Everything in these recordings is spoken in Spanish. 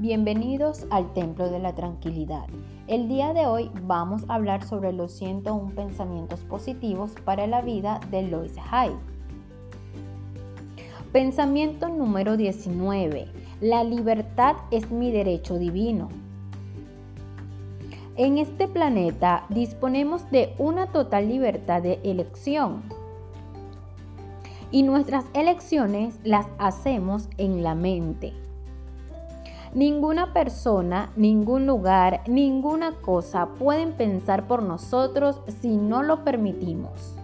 Bienvenidos al Templo de la Tranquilidad. El día de hoy vamos a hablar sobre los 101 pensamientos positivos para la vida de Lois Hay. Pensamiento número 19. La libertad es mi derecho divino. En este planeta disponemos de una total libertad de elección. Y nuestras elecciones las hacemos en la mente. Ninguna persona, ningún lugar, ninguna cosa pueden pensar por nosotros si no lo permitimos.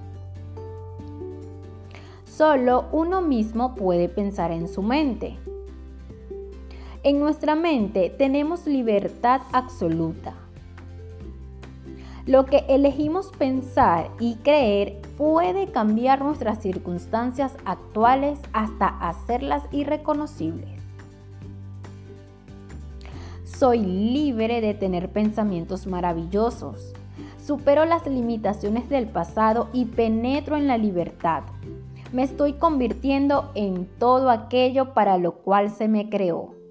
Solo uno mismo puede pensar en su mente. En nuestra mente tenemos libertad absoluta. Lo que elegimos pensar y creer puede cambiar nuestras circunstancias actuales hasta hacerlas irreconocibles. Soy libre de tener pensamientos maravillosos. Supero las limitaciones del pasado y penetro en la libertad. Me estoy convirtiendo en todo aquello para lo cual se me creó.